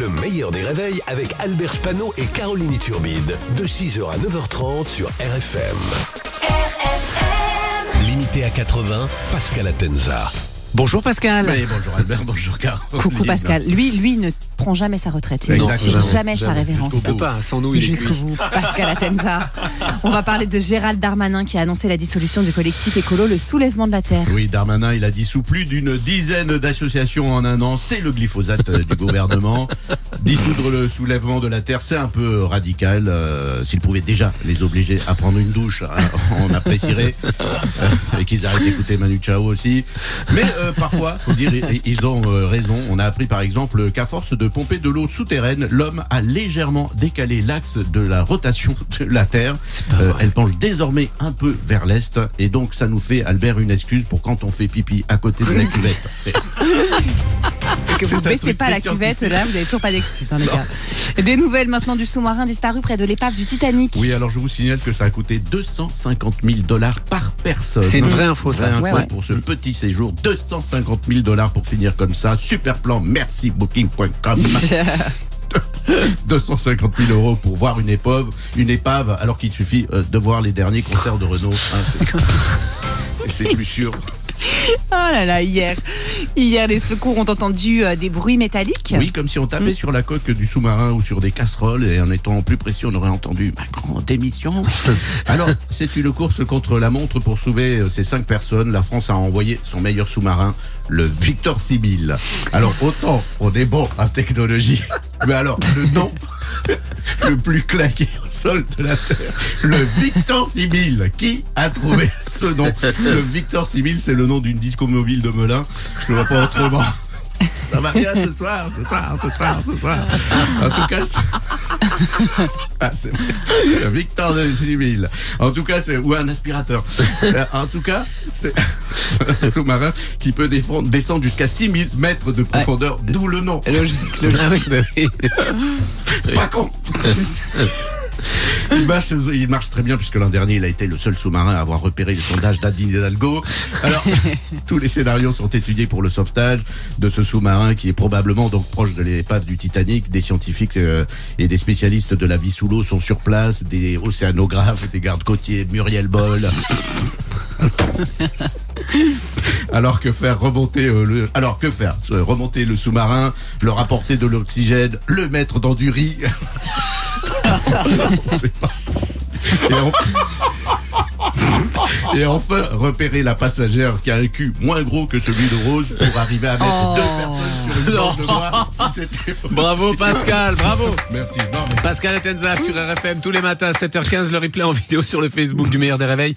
Le meilleur des réveils avec Albert Spano et Caroline Turbide. De 6h à 9h30 sur RFM. RFM. Limité à 80, Pascal Atenza. Bonjour Pascal. Oui, bonjour Albert, bonjour Caroline. Coucou Pascal. Lui, lui ne prend jamais sa retraite. Il ne tire Exactement. jamais sa Jamais. révérence. On peut pas, sans nous il est Jusqu'au bout. Pascal Atenza. On va parler de Gérald Darmanin qui a annoncé la dissolution du collectif écolo Le Soulèvement de la Terre. Oui, Darmanin, il a dissous plus d'une dizaine d'associations en un an. C'est le glyphosate euh, du gouvernement. Dissoudre le soulèvement de la terre, c'est un peu radical. Euh, S'il pouvait déjà les obliger à prendre une douche, hein, on apprécierait. Euh, et qu'ils arrêtent d'écouter Manu Chao aussi. Mais euh, parfois, faut dire, ils- ils ont euh, raison. On a appris par exemple qu'à force de pomper de l'eau souterraine, l'homme a légèrement décalé l'axe de la rotation de la Terre. Euh, elle penche désormais un peu vers l'est et donc ça nous fait Albert une excuse pour quand on fait pipi à côté de la cuvette. Que vous C'est un baissez pas la cuvette, là, vous n'avez toujours pas d'excuses, hein, les gars. Des nouvelles maintenant du sous-marin disparu près de l'épave du Titanic. Oui, alors je vous signale que ça a coûté 250 000 dollars par personne. C'est une vraie info, ça. Vraie info Ouais, ouais. pour ce petit séjour. 250 000 dollars pour finir comme ça. Super plan. Merci booking.com. 250 000 euros pour voir une épave, une épave, alors qu'il suffit euh, de voir les derniers concerts de Renault. hein, c'est plus sûr. Oh là là, hier, hier les secours ont entendu euh, des bruits métalliques. Oui, comme si on tapait sur la coque du sous-marin ou sur des casseroles et en étant plus précis, on aurait entendu ma grande émission. Alors, c'est une course contre la montre pour sauver euh, ces cinq personnes. La France a envoyé son meilleur sous-marin, le Victor Sibyl. Alors, autant on est bon en technologie, mais alors le nom le plus claqué au sol de la Terre, le Victor Sibyl. Qui a trouvé ce nom Le Victor Sibyl, c'est le nom d'une disco mobile de Melun. Je ne vois pas autrement. Ça va bien ce soir, ce soir, ce soir, ce soir. En tout cas, c'est- ah, c'est Victor de Sibyl. En tout cas, c'est ou un aspirateur. Euh, En tout cas, c'est un sous-marin qui peut défendre- descendre jusqu'à 6000 mètres de profondeur, d'où le nom. Ah bah. Pas con il marche, il marche très bien puisque l'an dernier il a été le seul sous-marin à avoir repéré les sondages d'Adine Hidalgo. Alors tous les scénarios sont étudiés pour le sauvetage de ce sous-marin qui est probablement donc proche de l'épave du Titanic. Des scientifiques euh, et des spécialistes de la vie sous l'eau sont sur place, des océanographes, des gardes côtiers, Muriel Boll. Alors que faire remonter euh, le alors que faire Euh, remonter le sous-marin, leur apporter de l'oxygène, le mettre dans du riz. On sait pas. Et, Et enfin, repérer la passagère qui a un cul moins gros que celui de Rose pour arriver à mettre Oh. deux personnes sur une bande de noix, si c'était possible. Bravo Pascal, bravo. Merci. Non, mais Pascal Atenza sur RFM tous les matins à 7h15, le replay en vidéo sur le Facebook du meilleur des réveils.